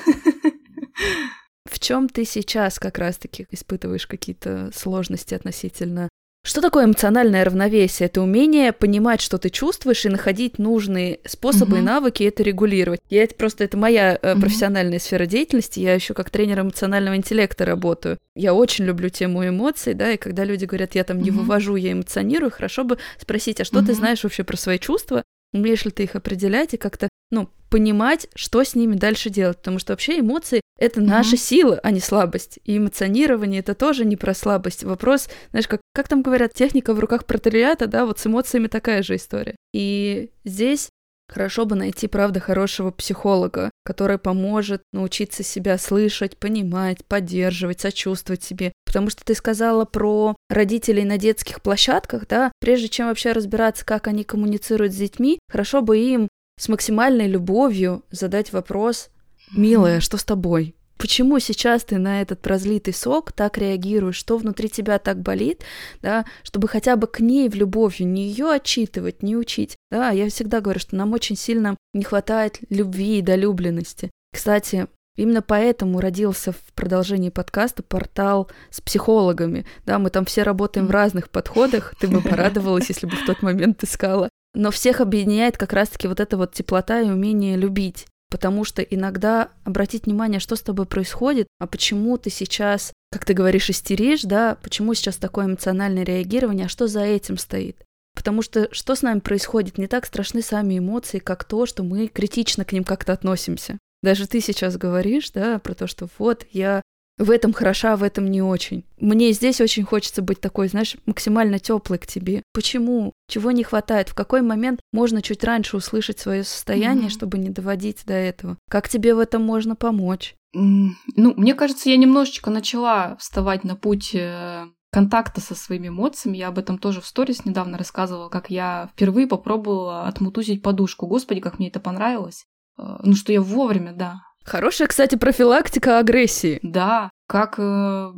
В чем ты сейчас как раз-таки испытываешь какие-то сложности относительно что такое эмоциональное равновесие? Это умение понимать, что ты чувствуешь, и находить нужные способы угу. и навыки это регулировать. Я это просто это моя э, профессиональная угу. сфера деятельности. Я еще как тренер эмоционального интеллекта работаю. Я очень люблю тему эмоций, да, и когда люди говорят, я там не угу. вывожу, я эмоционирую, хорошо бы спросить, а что угу. ты знаешь вообще про свои чувства? Умеешь ли ты их определять и как-то ну, понимать, что с ними дальше делать, потому что вообще эмоции — это наша mm-hmm. сила, а не слабость. И эмоционирование — это тоже не про слабость. Вопрос, знаешь, как, как там говорят, техника в руках протериата, да, вот с эмоциями такая же история. И здесь Хорошо бы найти, правда, хорошего психолога, который поможет научиться себя слышать, понимать, поддерживать, сочувствовать себе. Потому что ты сказала про родителей на детских площадках, да, прежде чем вообще разбираться, как они коммуницируют с детьми, хорошо бы им с максимальной любовью задать вопрос «Милая, что с тобой?» Почему сейчас ты на этот прозлитый сок так реагируешь? Что внутри тебя так болит? Да, чтобы хотя бы к ней в любовью не ее отчитывать, не учить. Да, я всегда говорю, что нам очень сильно не хватает любви и долюбленности. Кстати, Именно поэтому родился в продолжении подкаста портал с психологами. Да, мы там все работаем в разных подходах. Ты бы порадовалась, если бы в тот момент искала. Но всех объединяет как раз-таки вот эта вот теплота и умение любить. Потому что иногда обратить внимание, что с тобой происходит, а почему ты сейчас, как ты говоришь, истеришь, да, почему сейчас такое эмоциональное реагирование, а что за этим стоит. Потому что что с нами происходит, не так страшны сами эмоции, как то, что мы критично к ним как-то относимся. Даже ты сейчас говоришь, да, про то, что вот я в этом хороша, в этом не очень. Мне здесь очень хочется быть такой, знаешь, максимально теплой к тебе. Почему? Чего не хватает? В какой момент можно чуть раньше услышать свое состояние, mm-hmm. чтобы не доводить до этого? Как тебе в этом можно помочь? Mm, ну, мне кажется, я немножечко начала вставать на путь э, контакта со своими эмоциями. Я об этом тоже в сторис недавно рассказывала, как я впервые попробовала отмутузить подушку. Господи, как мне это понравилось. Э, ну, что я вовремя, да, Хорошая, кстати, профилактика агрессии. Да, как... Э,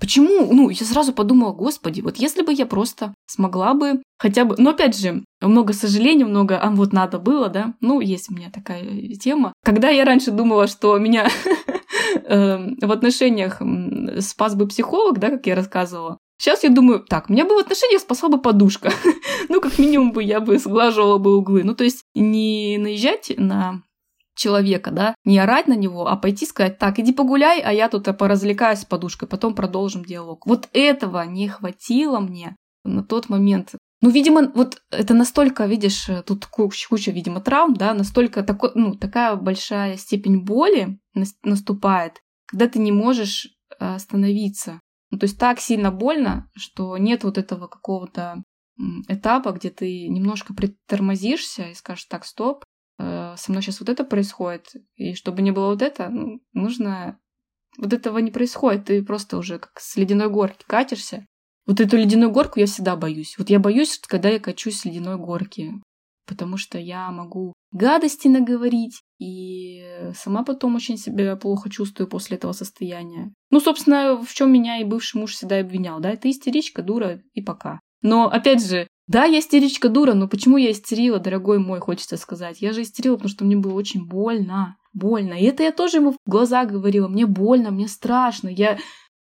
почему? Ну, я сразу подумала, господи, вот если бы я просто смогла бы хотя бы... Но опять же, много сожалений, много... А вот надо было, да? Ну, есть у меня такая тема. Когда я раньше думала, что меня эм, в отношениях спас бы психолог, да, как я рассказывала, Сейчас я думаю, так, меня бы в отношениях спасла бы подушка. ну, как минимум бы я бы сглаживала бы углы. Ну, то есть не наезжать на человека, да, не орать на него, а пойти сказать, так, иди погуляй, а я тут поразвлекаюсь с подушкой, потом продолжим диалог. Вот этого не хватило мне на тот момент. Ну, видимо, вот это настолько, видишь, тут куча, куча видимо, травм, да, настолько такой, ну, такая большая степень боли наступает, когда ты не можешь э, остановиться. Ну, то есть так сильно больно, что нет вот этого какого-то этапа, где ты немножко притормозишься и скажешь, так, стоп, со мной сейчас вот это происходит, и чтобы не было вот это, ну, нужно... Вот этого не происходит, ты просто уже как с ледяной горки катишься. Вот эту ледяную горку я всегда боюсь. Вот я боюсь, когда я качусь с ледяной горки, потому что я могу гадости наговорить, и сама потом очень себя плохо чувствую после этого состояния. Ну, собственно, в чем меня и бывший муж всегда обвинял, да, ты истеричка, дура и пока. Но, опять же, да, я истеричка дура, но почему я истерила, дорогой мой, хочется сказать. Я же истерила, потому что мне было очень больно. Больно. И это я тоже ему в глаза говорила. Мне больно, мне страшно. Я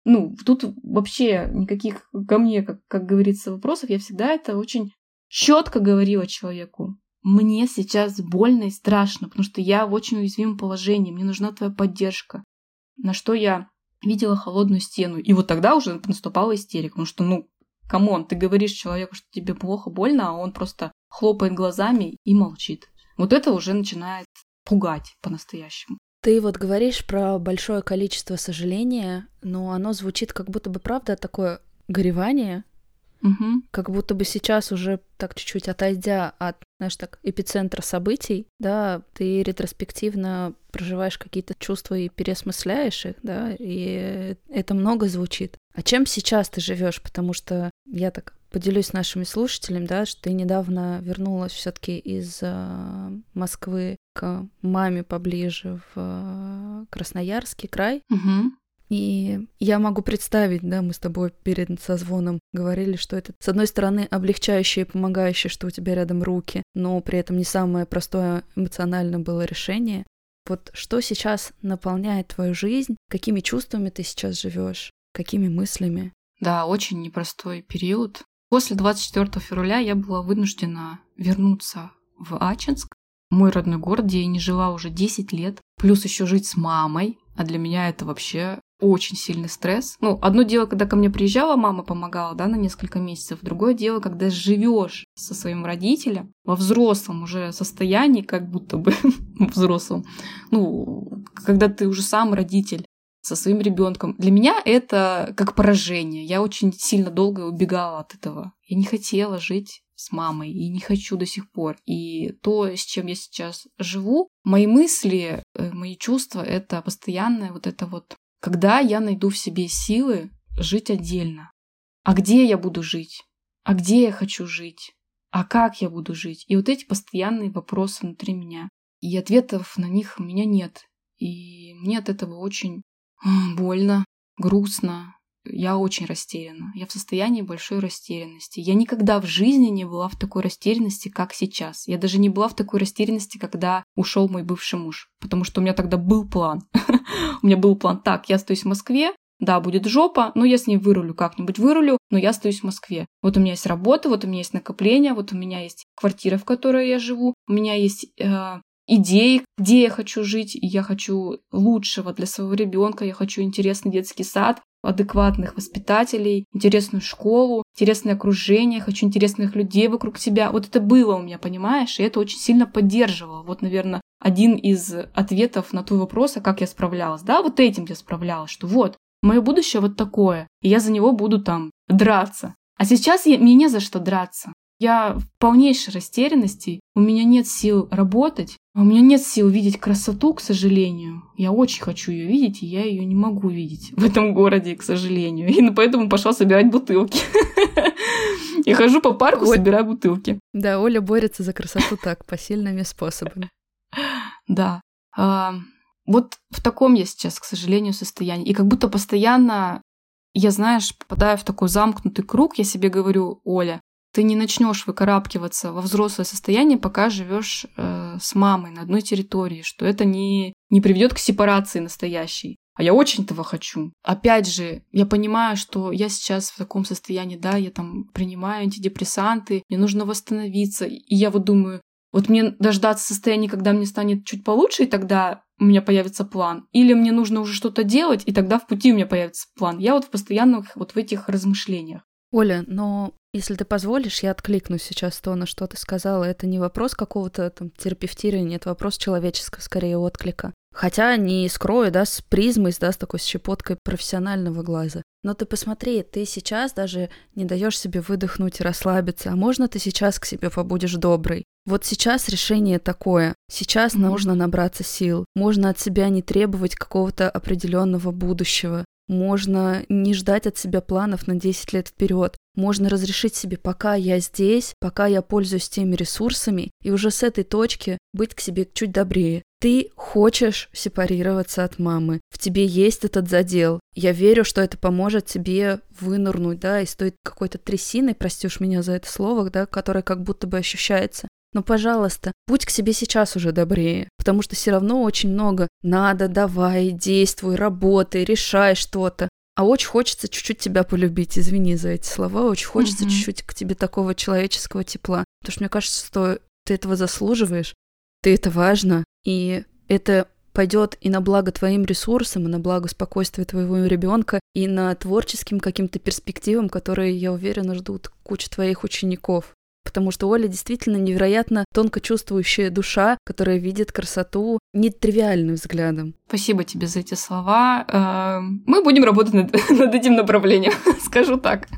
ну, тут вообще никаких ко мне, как, как говорится, вопросов. Я всегда это очень четко говорила человеку. Мне сейчас больно и страшно, потому что я в очень уязвимом положении, мне нужна твоя поддержка. На что я видела холодную стену. И вот тогда уже наступала истерика, потому что, ну, come on, ты говоришь человеку, что тебе плохо, больно, а он просто хлопает глазами и молчит. Вот это уже начинает пугать по-настоящему. Ты вот говоришь про большое количество сожаления, но оно звучит как будто бы, правда, такое горевание, Угу. Как будто бы сейчас уже так чуть-чуть отойдя от, знаешь, так, эпицентра событий, да, ты ретроспективно проживаешь какие-то чувства и переосмысляешь их, да, и это много звучит. А чем сейчас ты живешь? Потому что я так поделюсь с нашими слушателями, да, что ты недавно вернулась все-таки из э, Москвы к маме поближе в э, Красноярский край. Угу. И я могу представить, да, мы с тобой перед созвоном говорили, что это, с одной стороны, облегчающее и помогающее, что у тебя рядом руки, но при этом не самое простое эмоционально было решение. Вот что сейчас наполняет твою жизнь? Какими чувствами ты сейчас живешь? Какими мыслями? Да, очень непростой период. После 24 февраля я была вынуждена вернуться в Ачинск, мой родной город, где я не жила уже 10 лет, плюс еще жить с мамой, а для меня это вообще очень сильный стресс. Ну, одно дело, когда ко мне приезжала мама, помогала, да, на несколько месяцев. Другое дело, когда живешь со своим родителем во взрослом уже состоянии, как будто бы взрослом. Ну, когда ты уже сам родитель со своим ребенком. Для меня это как поражение. Я очень сильно долго убегала от этого. Я не хотела жить с мамой и не хочу до сих пор. И то, с чем я сейчас живу, мои мысли, э, мои чувства, это постоянное вот это вот когда я найду в себе силы жить отдельно? А где я буду жить? А где я хочу жить? А как я буду жить? И вот эти постоянные вопросы внутри меня. И ответов на них у меня нет. И мне от этого очень больно, грустно. Я очень растеряна. Я в состоянии большой растерянности. Я никогда в жизни не была в такой растерянности, как сейчас. Я даже не была в такой растерянности, когда ушел мой бывший муж. Потому что у меня тогда был план. У меня был план, так, я остаюсь в Москве, да, будет жопа, но я с ней вырулю, как-нибудь вырулю, но я остаюсь в Москве. Вот у меня есть работа, вот у меня есть накопление, вот у меня есть квартира, в которой я живу, у меня есть э, идеи, где я хочу жить, я хочу лучшего для своего ребенка, я хочу интересный детский сад, адекватных воспитателей, интересную школу, интересное окружение, хочу интересных людей вокруг себя. Вот это было у меня, понимаешь? И это очень сильно поддерживало. Вот, наверное, один из ответов на твой вопрос, а как я справлялась. Да, вот этим я справлялась, что вот, мое будущее вот такое, и я за него буду там драться. А сейчас я, мне не за что драться. Я в полнейшей растерянности, у меня нет сил работать, у меня нет сил видеть красоту, к сожалению. Я очень хочу ее видеть, и я ее не могу видеть в этом городе, к сожалению. И поэтому пошла собирать бутылки. Я хожу по парку, собираю бутылки. Да, Оля борется за красоту так, посильными способами. Да. А, вот в таком я сейчас, к сожалению, состоянии. И как будто постоянно я, знаешь, попадаю в такой замкнутый круг, я себе говорю, Оля, ты не начнешь выкарабкиваться во взрослое состояние, пока живешь э, с мамой на одной территории, что это не, не приведет к сепарации настоящей. А я очень этого хочу. Опять же, я понимаю, что я сейчас в таком состоянии, да, я там принимаю антидепрессанты, мне нужно восстановиться. И я вот думаю, вот мне дождаться состояния, когда мне станет чуть получше, и тогда у меня появится план. Или мне нужно уже что-то делать, и тогда в пути у меня появится план. Я вот в постоянных вот в этих размышлениях. Оля, но если ты позволишь, я откликнусь сейчас то, на что ты сказала. Это не вопрос какого-то там терапевтирования, это вопрос человеческого, скорее, отклика. Хотя не скрою, да, с призмой, да, с такой щепоткой профессионального глаза. Но ты посмотри, ты сейчас даже не даешь себе выдохнуть и расслабиться. А можно ты сейчас к себе побудешь добрый? Вот сейчас решение такое. Сейчас mm-hmm. нужно набраться сил. Можно от себя не требовать какого-то определенного будущего. Можно не ждать от себя планов на 10 лет вперед. Можно разрешить себе, пока я здесь, пока я пользуюсь теми ресурсами, и уже с этой точки быть к себе чуть добрее. Ты хочешь сепарироваться от мамы, в тебе есть этот задел. Я верю, что это поможет тебе вынырнуть, да, из той какой-то трясины, прости уж меня за это слово, да, которая как будто бы ощущается. Но, пожалуйста, будь к себе сейчас уже добрее, потому что все равно очень много надо, давай, действуй, работай, решай что-то. А очень хочется чуть-чуть тебя полюбить, извини за эти слова, очень хочется угу. чуть-чуть к тебе такого человеческого тепла. Потому что мне кажется, что ты этого заслуживаешь, ты это важно, и это пойдет и на благо твоим ресурсам, и на благо спокойствия твоего ребенка, и на творческим каким-то перспективам, которые, я уверена, ждут кучу твоих учеников потому что Оля действительно невероятно тонко чувствующая душа, которая видит красоту нетривиальным взглядом. Спасибо тебе за эти слова. Эм, мы будем работать над, над этим направлением, скажу так.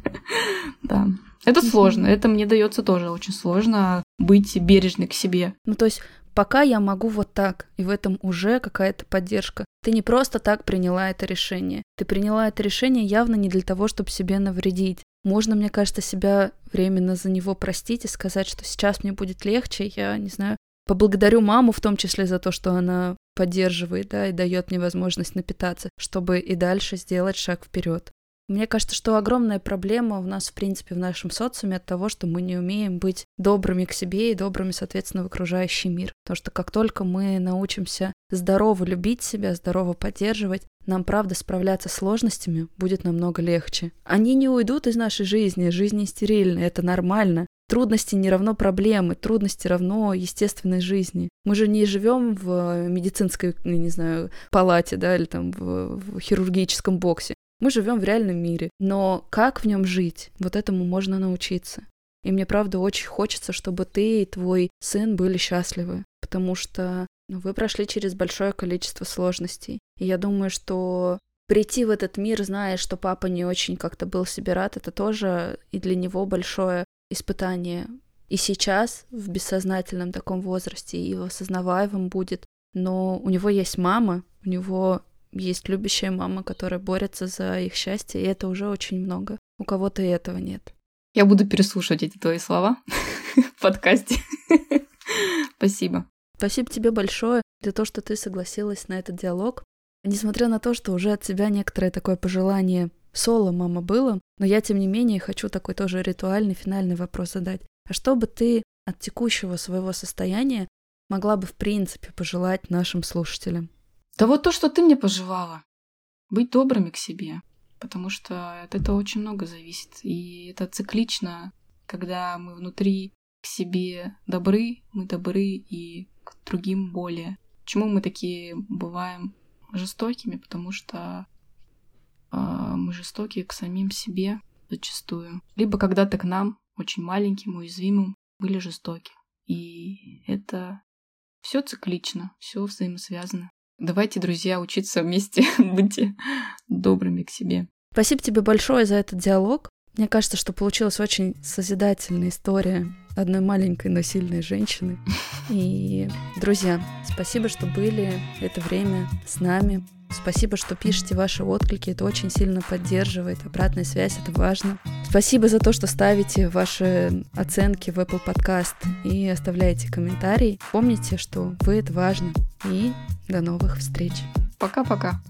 Да. Это сложно, это мне дается тоже очень сложно быть бережной к себе. Ну, то есть пока я могу вот так, и в этом уже какая-то поддержка. Ты не просто так приняла это решение. Ты приняла это решение явно не для того, чтобы себе навредить. Можно, мне кажется, себя временно за него простить и сказать, что сейчас мне будет легче. Я, не знаю, поблагодарю маму в том числе за то, что она поддерживает, да, и дает мне возможность напитаться, чтобы и дальше сделать шаг вперед. Мне кажется, что огромная проблема у нас, в принципе, в нашем социуме от того, что мы не умеем быть добрыми к себе и добрыми, соответственно, в окружающий мир. Потому что как только мы научимся здорово любить себя, здорово поддерживать, нам, правда, справляться с сложностями будет намного легче. Они не уйдут из нашей жизни, жизнь не стерильна, это нормально. трудности не равно проблемы, трудности равно естественной жизни. Мы же не живем в медицинской, не знаю, палате, да, или там в, в хирургическом боксе. Мы живем в реальном мире. Но как в нем жить? Вот этому можно научиться. И мне, правда, очень хочется, чтобы ты и твой сын были счастливы, потому что ну, вы прошли через большое количество сложностей. И я думаю, что прийти в этот мир, зная, что папа не очень как-то был себе рад, это тоже и для него большое испытание. И сейчас, в бессознательном таком возрасте, и в осознаваемом будет. Но у него есть мама, у него есть любящая мама, которая борется за их счастье, и это уже очень много. У кого-то и этого нет. Я буду переслушивать эти твои слова в подкасте. Спасибо. Спасибо тебе большое за то, что ты согласилась на этот диалог. Несмотря на то, что уже от тебя некоторое такое пожелание соло мама было, но я, тем не менее, хочу такой тоже ритуальный финальный вопрос задать. А что бы ты от текущего своего состояния могла бы в принципе пожелать нашим слушателям? Да вот то, что ты мне пожелала. Быть добрыми к себе, потому что от этого очень много зависит. И это циклично, когда мы внутри к себе добры, мы добры и к другим более. Почему мы такие бываем жестокими? Потому что э, мы жестоки к самим себе зачастую. Либо когда-то к нам, очень маленьким, уязвимым, были жестоки. И это все циклично, все взаимосвязано. Давайте, друзья, учиться вместе быть добрыми к себе. Спасибо тебе большое за этот диалог. Мне кажется, что получилась очень созидательная история одной маленькой, но сильной женщины. И, друзья, спасибо, что были это время с нами. Спасибо, что пишете ваши отклики, это очень сильно поддерживает, обратная связь, это важно. Спасибо за то, что ставите ваши оценки в Apple Podcast и оставляете комментарии. Помните, что вы это важно. И до новых встреч. Пока-пока.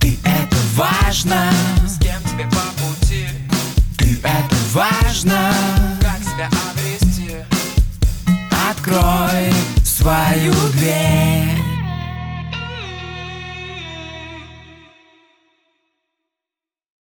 Ты это важно. С кем тебе по пути. Ты это важно. Как себя обрести. Открой свою дверь.